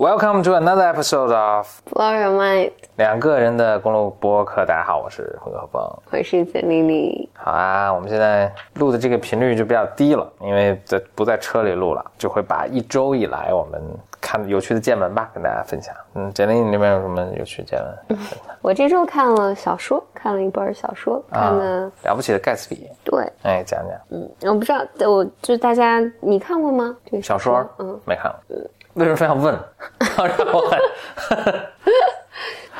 Welcome to another episode of Blow Your Mind，两个人的公路播客。大家好，我是混合风。我是简丽丽。好啊，我们现在录的这个频率就比较低了，因为在不在车里录了，就会把一周以来我们看有趣的见闻吧跟大家分享。嗯，简丽，你那边有什么有趣见闻？我这周看了小说，看了一本小说，看了、了不起的盖茨比。对，哎，讲讲嗯，我不知道，我就大家你看过吗？这个小说，嗯，没看过。为什么非要问？让我很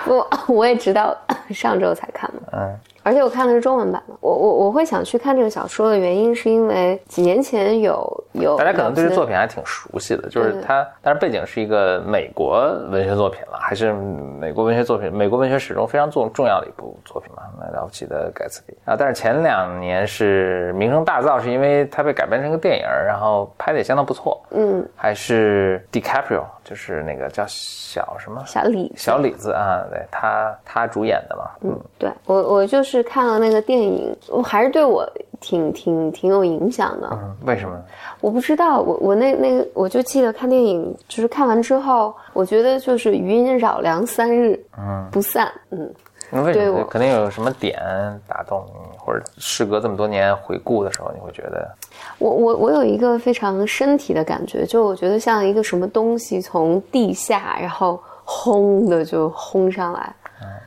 我我也知道，上周才看的，嗯而且我看的是中文版的。我我我会想去看这个小说的原因，是因为几年前有有大家可能对这作品品还挺熟悉的，就是对。它，但是背景是一个美国文学作品了，还是美国文学作品，美国文学史中非常重重要的一部作品嘛，那了不起的盖茨比。啊！但是前两年是名声大噪，是因为它被改编成一个电影，然后拍的也相当不错，嗯，还是 DiCaprio，就是那个叫小什么？小李小李子啊，对他他主演的嘛，嗯，对我我就是看了那个电影，我还是对我挺挺挺有影响的。嗯为什么？我不知道，我我那那个，我就记得看电影，就是看完之后，我觉得就是余音绕梁三日，嗯，不散，嗯，那为什么？肯定有什么点打动你，或者事隔这么多年回顾的时候，你会觉得。我我我有一个非常身体的感觉，就我觉得像一个什么东西从地下，然后轰的就轰上来，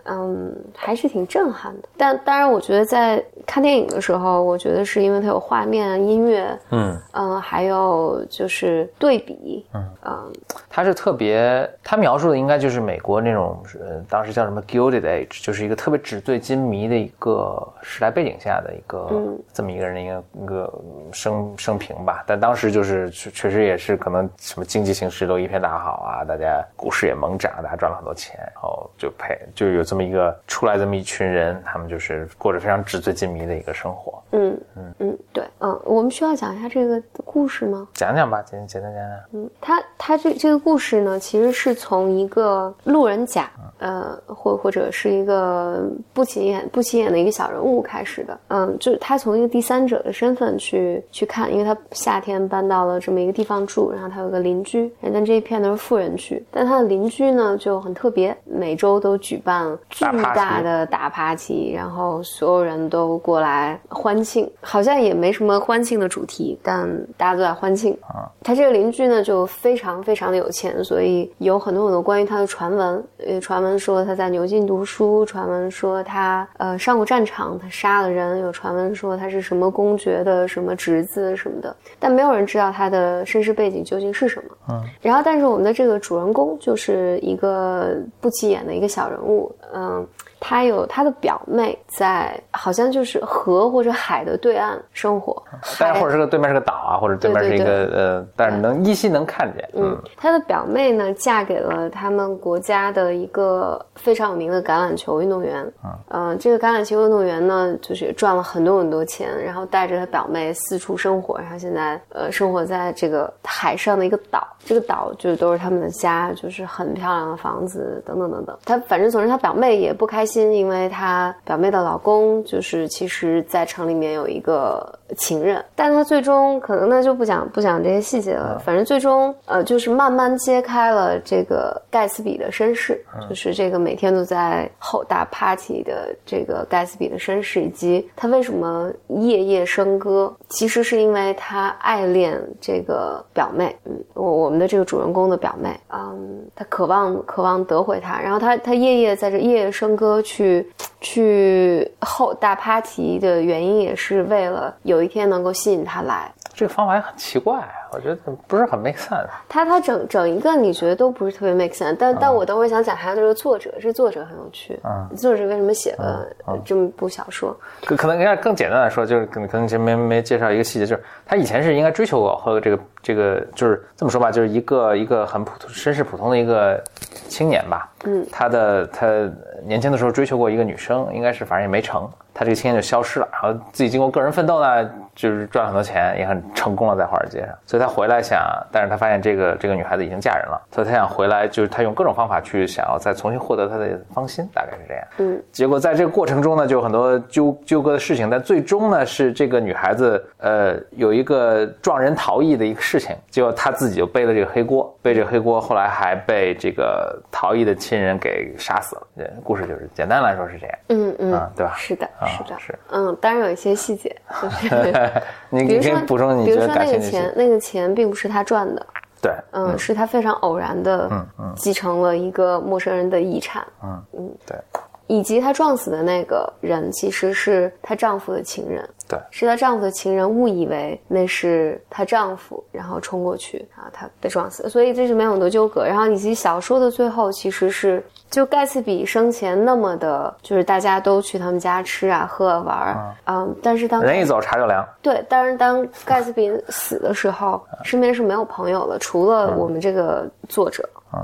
嗯，还是挺震撼的。但当然，我觉得在看电影的时候，我觉得是因为它有画面、音乐，嗯嗯，还有就是对比，嗯嗯他是特别，他描述的应该就是美国那种，呃，当时叫什么 Gilded Age，就是一个特别纸醉金迷的一个时代背景下的一个、这么一个人的一个一个生生平吧。但当时就是确确实也是可能什么经济形势都一片大好啊，大家股市也猛涨，大家赚了很多钱，然后就配就有这么一个出来这么一群人，他们就是过着非常纸醉金迷的一个生活。嗯嗯嗯，对，嗯，我们需要讲一下这个故事吗？讲讲吧，简简单讲讲。嗯，他他这这个故事呢，其实是从一个路人甲，呃，或或者是一个不起眼不起眼的一个小人物开始的。嗯，就是他从一个第三者的身份去去看，因为他夏天搬到了这么一个地方住，然后他有个邻居，但这一片都是富人区，但他的邻居呢就很特别，每周都举办巨大的大 party，然后所有人都过来欢庆，好像也没什么欢庆的主题，但大家都在欢庆。啊他这个邻居呢就非常非常的有钱，所以有很多很多关于他的传闻。呃，传闻说他在牛津读书，传闻说他呃上过战场，他杀了人，有传闻说他是什么公爵的什么侄子什么的，但没有人知道他的身世背景究竟是什么。嗯，然后但是我们的这个主人公就是一个不起眼的一个小人物，嗯。他有他的表妹在，好像就是河或者海的对岸生活，或者是个对面是个岛啊，或者对面是一个呃，但是能依稀能看见。嗯，他的表妹呢，嫁给了他们国家的一个非常有名的橄榄球运动员。嗯、这个橄榄球运动员呢，就是赚了很多很多钱，然后带着他表妹四处生活，然后现在呃生活在这个海上的一个岛，这个岛就都是他们的家，就是很漂亮的房子等等等等。他反正总之他表妹也不开心，因为她表妹的老公就是其实在城里面有一个情人，但他最终可能那就不讲不讲这些细节了，反正最终呃就是慢慢揭开了这个盖茨比的身世，就是这个每天都在吼大 party 的这个盖茨比的身世，以及他为什么夜夜笙歌，其实是因为他爱恋这个表妹，嗯，我我们的这个主人公的表妹，嗯，他渴望渴望得回她，然后他他夜夜在这夜夜笙歌去去后大 party 的原因，也是为了有一天能够吸引他来。这个方法也很奇怪，我觉得不是很 make sense。他他整整一个你觉得都不是特别 make sense，但、但我等会儿想讲他这个作者，这作者很有趣。嗯，作者为什么写了这么部小说？可可能要更简单的说，就是可能可能前面没介绍一个细节，就是他以前是应该追求过和这个这个，就是这么说吧，就是一个一个很普通身世普通的一个青年吧。嗯，他的他年轻的时候追求过一个女生，应该是反正也没成，他这个青年就消失了，然后自己经过个人奋斗呢，就是赚了很多钱，也很成功了在华尔街上，所以他回来想，但是他发现这个这个女孩子已经嫁人了，所以他想回来，就是他用各种方法去想要再重新获得她的芳心，大概是这样。嗯，结果在这个过程中呢，就有很多纠纠葛的事情，但最终呢是这个女孩子呃有一个撞人逃逸的一个事情，结果她自己就背了这个黑锅，背这个黑锅，后来还被这个逃逸的亲人给杀死了。这故事就是简单来说是这样。嗯嗯，对吧？是的，是的，是。嗯，当然有一些细节，就是 你比如说补充，你觉得那个钱，那个钱并不是他赚的。对，嗯，是他非常偶然的，嗯嗯，继承了一个陌生人的遗产，嗯嗯，对，以及她撞死的那个人其实是她丈夫的情人，对，是她丈夫的情人误以为那是她丈夫，然后冲过去，然后他被撞死，所以这是没有很多纠葛。然后以及小说的最后其实是，就盖茨比生前那么的，就是大家都去他们家吃啊、喝啊、玩儿，嗯，但是当人一走茶就凉，对，但是当盖茨比死的时候，身边是没有朋友了，除了我们这个作者，嗯。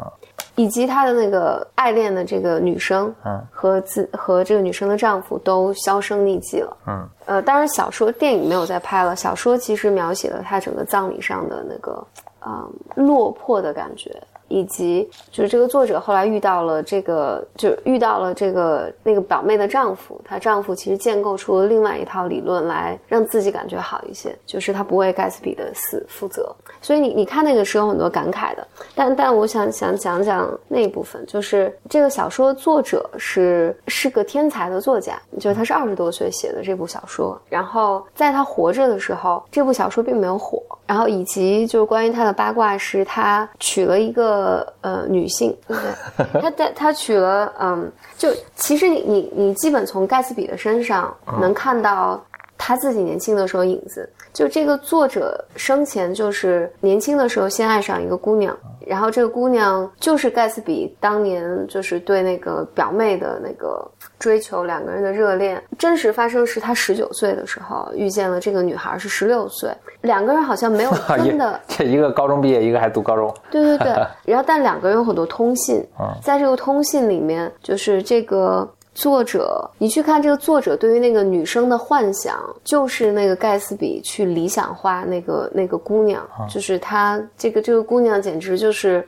以及他的那个爱恋的这个女生，嗯，和自和这个女生的丈夫都销声匿迹了，嗯，呃，当然小说电影没有再拍了，小说其实描写了他整个葬礼上的那个，嗯，落魄的感觉。以及就是这个作者后来遇到了这个，就遇到了这个那个表妹的丈夫，她丈夫其实建构出了另外一套理论来让自己感觉好一些，就是他不为盖茨比的死负责。所以你你看那个是有很多感慨的，但但我想想讲讲那一部分，就是这个小说作者是是个天才的作家，就是他是二十多岁写的这部小说，然后在他活着的时候，这部小说并没有火，然后以及就是关于他的八卦是他娶了一个。呃呃，女性，对不对？他他他娶了，嗯，就其实你你你基本从盖茨比的身上能看到他自己年轻的时候影子。就这个作者生前就是年轻的时候先爱上一个姑娘，然后这个姑娘就是盖茨比当年就是对那个表妹的那个追求，两个人的热恋真实发生是他十九岁的时候遇见了这个女孩，是十六岁。两个人好像没有 真的，这一个高中毕业，一个还读高中。对对对，然后但两个人有很多通信，在这个通信里面，就是这个作者，你去看这个作者对于那个女生的幻想，就是那个盖茨比去理想化那个那个姑娘，就是她这个这个姑娘简直就是。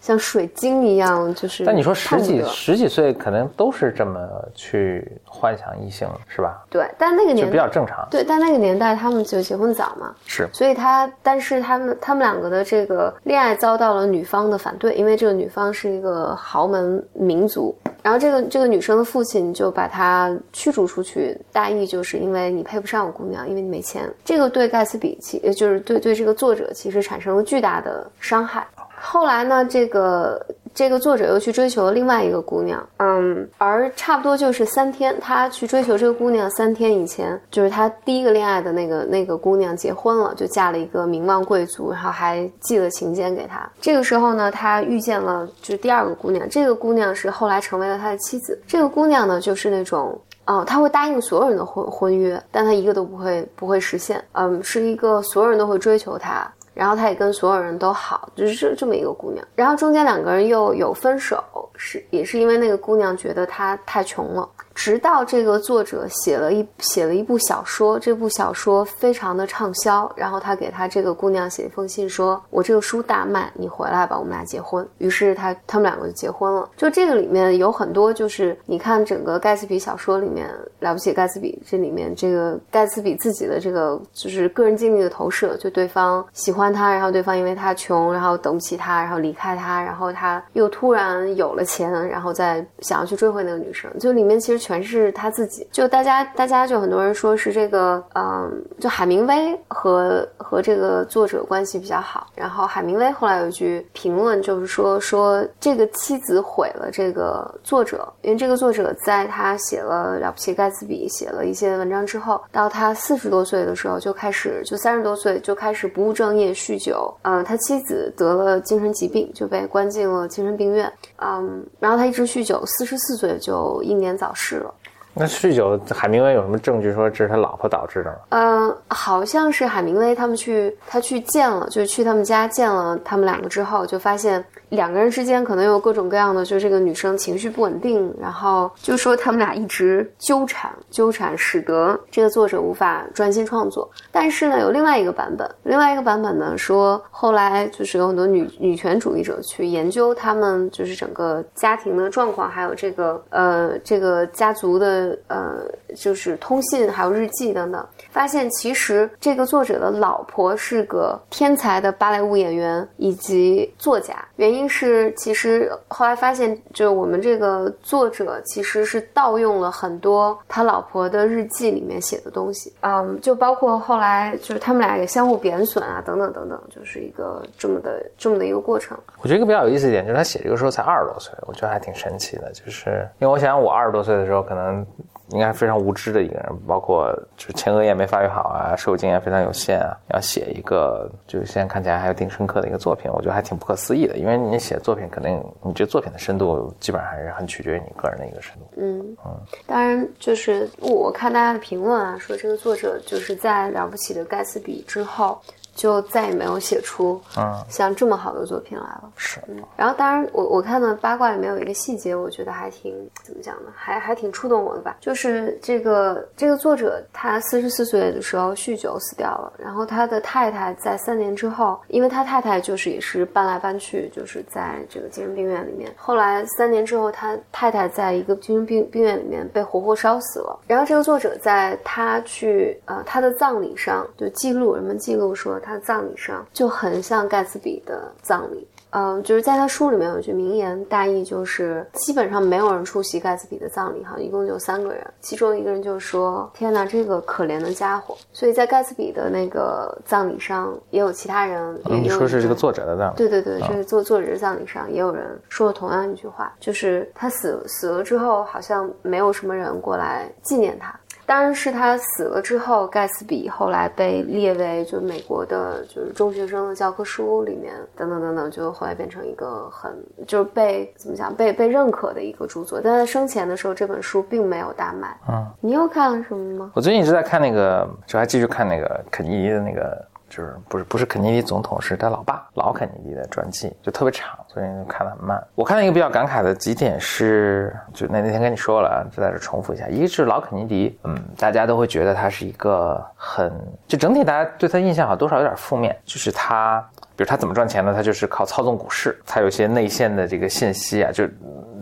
像水晶一样，就是。但你说十几十几岁，可能都是这么去幻想异性，是吧？对，但那个年代比较正常。对，但那个年代他们就结婚早嘛，是。所以他，但是他们他们两个的这个恋爱遭到了女方的反对，因为这个女方是一个豪门民族，然后这个这个女生的父亲就把她驱逐出去，大意就是因为你配不上我姑娘，因为你没钱。这个对盖茨比其就是对对这个作者其实产生了巨大的伤害。后来呢，这个这个作者又去追求了另外一个姑娘，嗯，而差不多就是三天，他去追求这个姑娘三天以前，就是他第一个恋爱的那个那个姑娘结婚了，就嫁了一个名望贵族，然后还寄了请柬给他。这个时候呢，他遇见了就是第二个姑娘，这个姑娘是后来成为了他的妻子。这个姑娘呢，就是那种，哦，他会答应所有人的婚婚约，但他一个都不会不会实现，嗯，是一个所有人都会追求他。然后她也跟所有人都好，就是这这么一个姑娘。然后中间两个人又有分手，是也是因为那个姑娘觉得他太穷了。直到这个作者写了一写了一部小说，这部小说非常的畅销，然后他给他这个姑娘写一封信，说：“我这个书大卖，你回来吧，我们俩结婚。”于是他他们两个就结婚了。就这个里面有很多，就是你看整个盖茨比小说里面，了不起盖茨比这里面这个盖茨比自己的这个就是个人经历的投射，就对方喜欢他，然后对方因为他穷，然后等不起他，然后离开他，然后他又突然有了钱，然后再想要去追回那个女生，就里面其实。全是他自己，就大家，大家就很多人说是这个，嗯，就海明威和和这个作者关系比较好。然后海明威后来有一句评论，就是说说这个妻子毁了这个作者，因为这个作者在他写了《了不起盖茨比》写了一些文章之后，到他四十多岁的时候就开始，就三十多岁就开始不务正业，酗酒。嗯，他妻子得了精神疾病，就被关进了精神病院。嗯，然后他一直酗酒，四十四岁就英年早逝。了。那酗酒，海明威有什么证据说这是他老婆导致的吗？嗯，好像是海明威他们去，他去见了，就是去他们家见了他们两个之后，就发现两个人之间可能有各种各样的，就是这个女生情绪不稳定，然后就说他们俩一直纠缠，纠缠，使得这个作者无法专心创作。但是呢，有另外一个版本，另外一个版本呢说，后来就是有很多女女权主义者去研究他们就是整个家庭的状况，还有这个呃这个家族的呃，就是通信还有日记等等，发现其实这个作者的老婆是个天才的芭蕾舞演员以及作家。原因是，其实后来发现，就我们这个作者其实是盗用了很多他老婆的日记里面写的东西。嗯，就包括后来就是他们俩也相互贬损啊，等等等等，就是一个这么的这么的一个过程。我觉得一个比较有意思一点就是他写这个时候才二十多岁，我觉得还挺神奇的。就是因为我想我二十多岁的时候可能。应该非常无知的一个人，包括就是前额叶没发育好啊，社会经验非常有限啊，要写一个就是现在看起来还有挺深刻的一个作品，我觉得还挺不可思议的。因为你写作品，肯定你这作品的深度基本上还是很取决于你个人的一个深度。嗯嗯，当然就是我看大家的评论啊，说这个作者就是在《了不起的盖茨比》之后。就再也没有写出嗯像这么好的作品来了。是，然后当然我我看到八卦里面有一个细节，我觉得还挺怎么讲呢？还还挺触动我的吧。就是这个这个作者他四十四岁的时候酗酒死掉了，然后他的太太在三年之后，因为他太太就是也是搬来搬去，就是在这个精神病院里面。后来三年之后，他太太在一个精神病病院里面被活活烧死了。然后这个作者在他去呃他的葬礼上就记录，人们记录说。他的葬礼上就很像盖茨比的葬礼，嗯，就是在他书里面有句名言，大意就是基本上没有人出席盖茨比的葬礼，哈，一共就三个人，其中一个人就说：“天哪，这个可怜的家伙。”所以在盖茨比的那个葬礼上也有其他人，你说是这个作者的葬礼？对对对，这个作作者的葬礼上也有人说了同样一句话，就是他死死了之后，好像没有什么人过来纪念他。当然是他死了之后，盖茨比后来被列为就美国的，就是中学生的教科书里面，等等等等，就后来变成一个很就是被怎么讲被被认可的一个著作。但在生前的时候，这本书并没有大卖。嗯，你又看了什么吗？我最近一直在看那个，就还继续看那个肯尼迪的那个。就是不是不是肯尼迪总统，是他老爸老肯尼迪的传记，就特别长，所以看得很慢。我看到一个比较感慨的几点是，就那那天跟你说了，就在这重复一下。一个是老肯尼迪，嗯，大家都会觉得他是一个很，就整体大家对他印象好像多少有点负面，就是他，比如他怎么赚钱呢？他就是靠操纵股市，他有些内线的这个信息啊，就。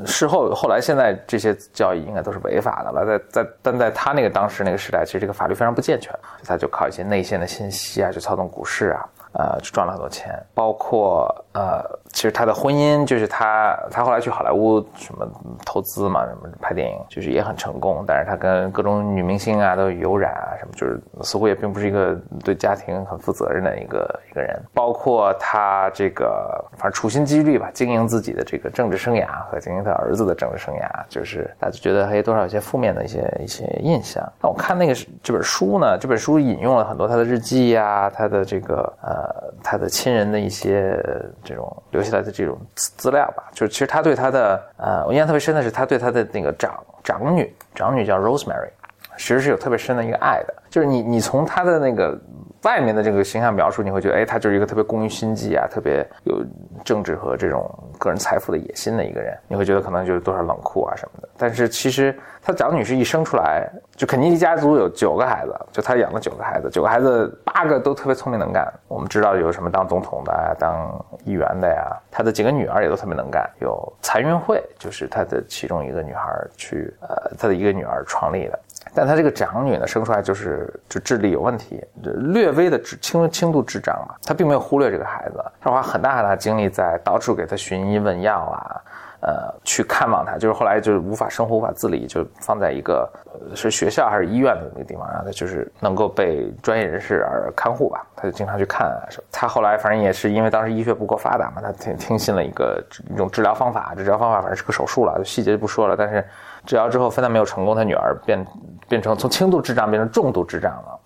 事后后来现在这些交易应该都是违法的了，在在但在他那个当时那个时代，其实这个法律非常不健全，他就靠一些内线的信息啊，去操纵股市啊。呃，就赚了很多钱，包括呃，其实他的婚姻就是他，他后来去好莱坞什么投资嘛，什么拍电影，就是也很成功。但是他跟各种女明星啊都有染啊，什么就是似乎也并不是一个对家庭很负责任的一个一个人。包括他这个反正处心积虑吧，经营自己的这个政治生涯和经营他儿子的政治生涯，就是大家觉得还有多少一些负面的一些一些印象。那我看那个这本书呢，这本书引用了很多他的日记呀，他的这个呃。呃，他的亲人的一些这种留下来的这种资料吧，就是其实他对他的呃，我印象特别深的是他对他的那个长长女，长女叫 Rosemary，其实是有特别深的一个爱的，就是你你从他的那个。外面的这个形象描述，你会觉得，哎，他就是一个特别工于心计啊，特别有政治和这种个人财富的野心的一个人。你会觉得可能就是多少冷酷啊什么的。但是其实他长女是一生出来就肯尼迪家族有九个孩子，就他养了九个孩子，九个孩子八个都特别聪明能干。我们知道有什么当总统的、当议员的呀，他的几个女儿也都特别能干。有残运会，就是他的其中一个女孩去，呃，他的一个女儿创立的。但他这个长女呢，生出来就是就智力有问题，就略微的智轻轻度智障嘛。他并没有忽略这个孩子，他花很大很大精力在到处给他寻医问药啊，呃，去看望他。就是后来就是无法生活无法自理，就放在一个是学校还是医院的那个地方，让他就是能够被专业人士而看护吧。他就经常去看啊什么。他后来反正也是因为当时医学不够发达嘛，他听听信了一个一种治疗方法，治疗方法反正是个手术了，细节就不说了，但是。治疗之后，非但没有成功，他女儿变变成从轻度智障变成重度智障了，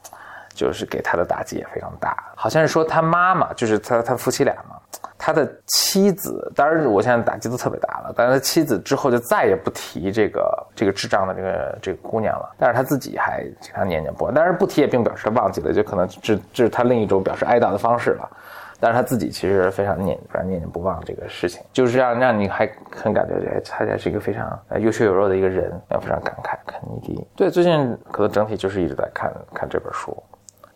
就是给他的打击也非常大。好像是说他妈妈，就是他他夫妻俩嘛，他的妻子，当然我现在打击都特别大了，但是他妻子之后就再也不提这个这个智障的这个这个姑娘了，但是他自己还经常念念不忘，但是不提也并表示他忘记了，就可能这这是他另一种表示哀悼的方式了。但是他自己其实非常念，非常念念不忘这个事情，就是让让你还很感觉，哎，他也是一个非常有血有肉的一个人，要非常感慨。肯尼迪，对，最近可能整体就是一直在看看这本书。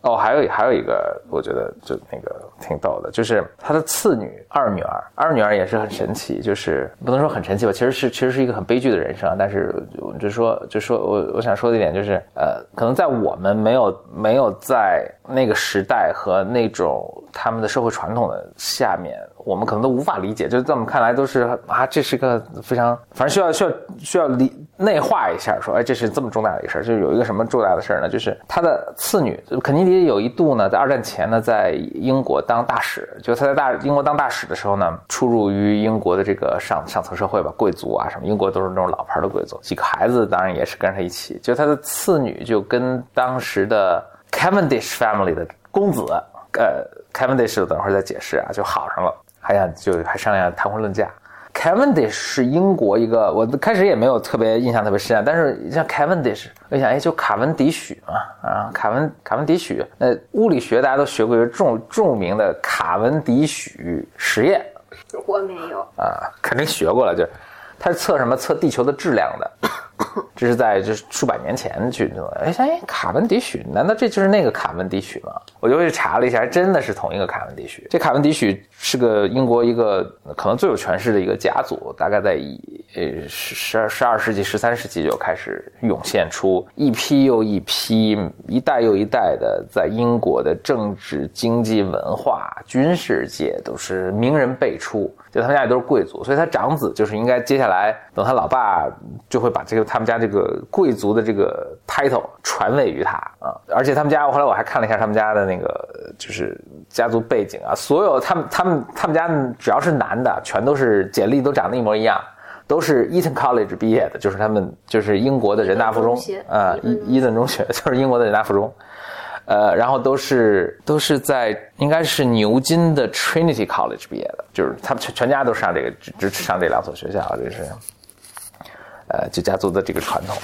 哦，还有还有一个，我觉得就那个挺逗的，就是他的次女二女儿，二女儿也是很神奇，就是不能说很神奇吧，其实是其实是一个很悲剧的人生。但是就说就说我我想说的一点就是，呃，可能在我们没有没有在那个时代和那种他们的社会传统的下面。我们可能都无法理解，就是在我们看来都是啊，这是个非常，反正需要需要需要理内化一下，说哎，这是这么重大的一个事儿，就是有一个什么重大的事儿呢？就是他的次女肯尼迪有一度呢，在二战前呢，在英国当大使，就他在大英国当大使的时候呢，出入于英国的这个上上层社会吧，贵族啊什么，英国都是那种老牌的贵族，几个孩子当然也是跟着他一起，就他的次女就跟当时的 Cavendish family 的公子，呃，Cavendish 等会儿再解释啊，就好上了。还想就还商量谈婚论嫁，Cavendish 是英国一个，我开始也没有特别印象特别深啊，但是像 Cavendish，我想哎就卡文迪许嘛啊，卡文卡文迪许，那物理学大家都学过一个著著名的卡文迪许实验，我没有。啊，肯定学过了，就是他是测什么？测地球的质量的。这是在就是数百年前去的，哎，哎，卡文迪许，难道这就是那个卡文迪许吗？我就去查了一下，真的是同一个卡文迪许。这卡文迪许是个英国一个可能最有权势的一个家族，大概在一呃十十二十二世纪、十三世纪就开始涌现出一批又一批、一代又一代的在英国的政治、经济、文化、军事界都是名人辈出。就他们家也都是贵族，所以他长子就是应该接下来等他老爸就会把这个他们家这个贵族的这个 title 传位于他啊。而且他们家后来我还看了一下他们家的那个就是家族背景啊，所有他们他们他们家只要是男的，全都是简历都长得一模一样，都是 Eton College 毕业的，就是他们就是英国的人大附中啊，伊伊顿中学 就是英国的人大附中。呃，然后都是都是在应该是牛津的 Trinity College 毕业的，就是他们全全家都上这个只上这两所学校，这是，呃，就家族的这个传统，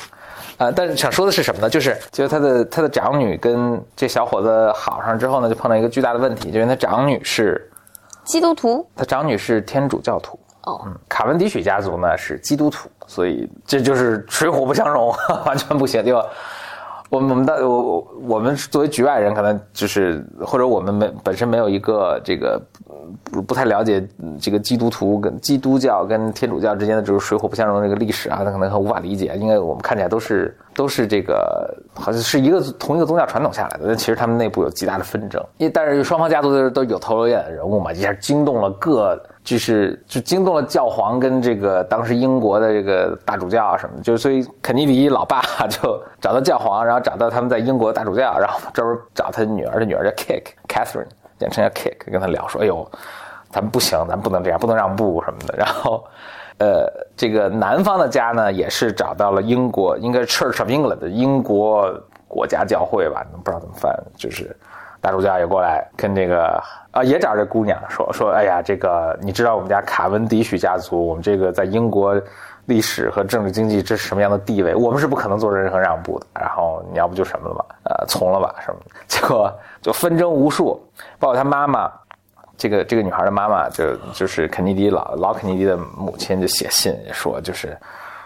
呃，但是想说的是什么呢？就是就是他的他的长女跟这小伙子好上之后呢，就碰到一个巨大的问题，就是他长女是基督徒，他长女是天主教徒，哦，嗯卡文迪许家族呢是基督徒，所以这就是水火不相容，完全不行，就。我们我们的我我们作为局外人，可能就是或者我们没本身没有一个这个不不太了解这个基督徒跟基督教跟天主教之间的这个水火不相容这个历史啊，他可能很无法理解。因为我们看起来都是都是这个好像是一个同一个宗教传统下来的，但其实他们内部有极大的纷争。因但是双方家族都都有头有脸的人物嘛，一下惊动了各。就是就惊动了教皇跟这个当时英国的这个大主教啊什么，就所以肯尼迪老爸就找到教皇，然后找到他们在英国大主教，然后这不找他女儿，他女儿叫 Kick，Catherine，简称叫 Kick，跟他聊说，哎呦，咱们不行，咱不能这样，不能让步什么的。然后，呃，这个南方的家呢，也是找到了英国，应该是 Church of England 英国国家教会吧，不知道怎么翻，就是大主教也过来跟这个。啊，也找这姑娘说说，哎呀，这个你知道我们家卡文迪许家族，我们这个在英国历史和政治经济这是什么样的地位？我们是不可能做任何让步的。然后你要不就什么了吧，呃，从了吧什么？结果就纷争无数，包括他妈妈，这个这个女孩的妈妈，就就是肯尼迪老老肯尼迪的母亲就写信说，就是，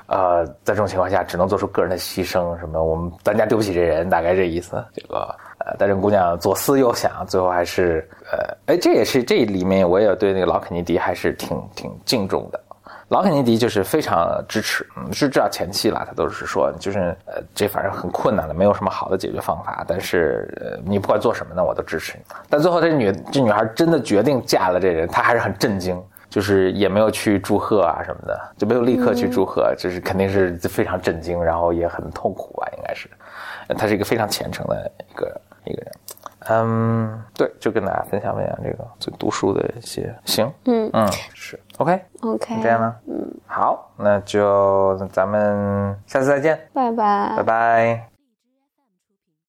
呃，在这种情况下只能做出个人的牺牲，什么我们咱家对不起这人，大概这意思。这个。呃，但这姑娘左思右想，最后还是呃，哎，这也是这里面我也对那个老肯尼迪还是挺挺敬重的。老肯尼迪就是非常支持，嗯，是知道前期了，他都是说，就是呃，这反正很困难的，没有什么好的解决方法。但是呃，你不管做什么呢，我都支持你。但最后这女这女孩真的决定嫁了这人，她还是很震惊，就是也没有去祝贺啊什么的，就没有立刻去祝贺，就是肯定是非常震惊，然后也很痛苦吧，应该是。他是一个非常虔诚的一个。一个人，嗯，对，就跟大家分享分享这个最读书的一些，行，嗯。嗯，是，OK，OK，这样呢，嗯，好，那就咱们下次再见，拜拜，拜拜。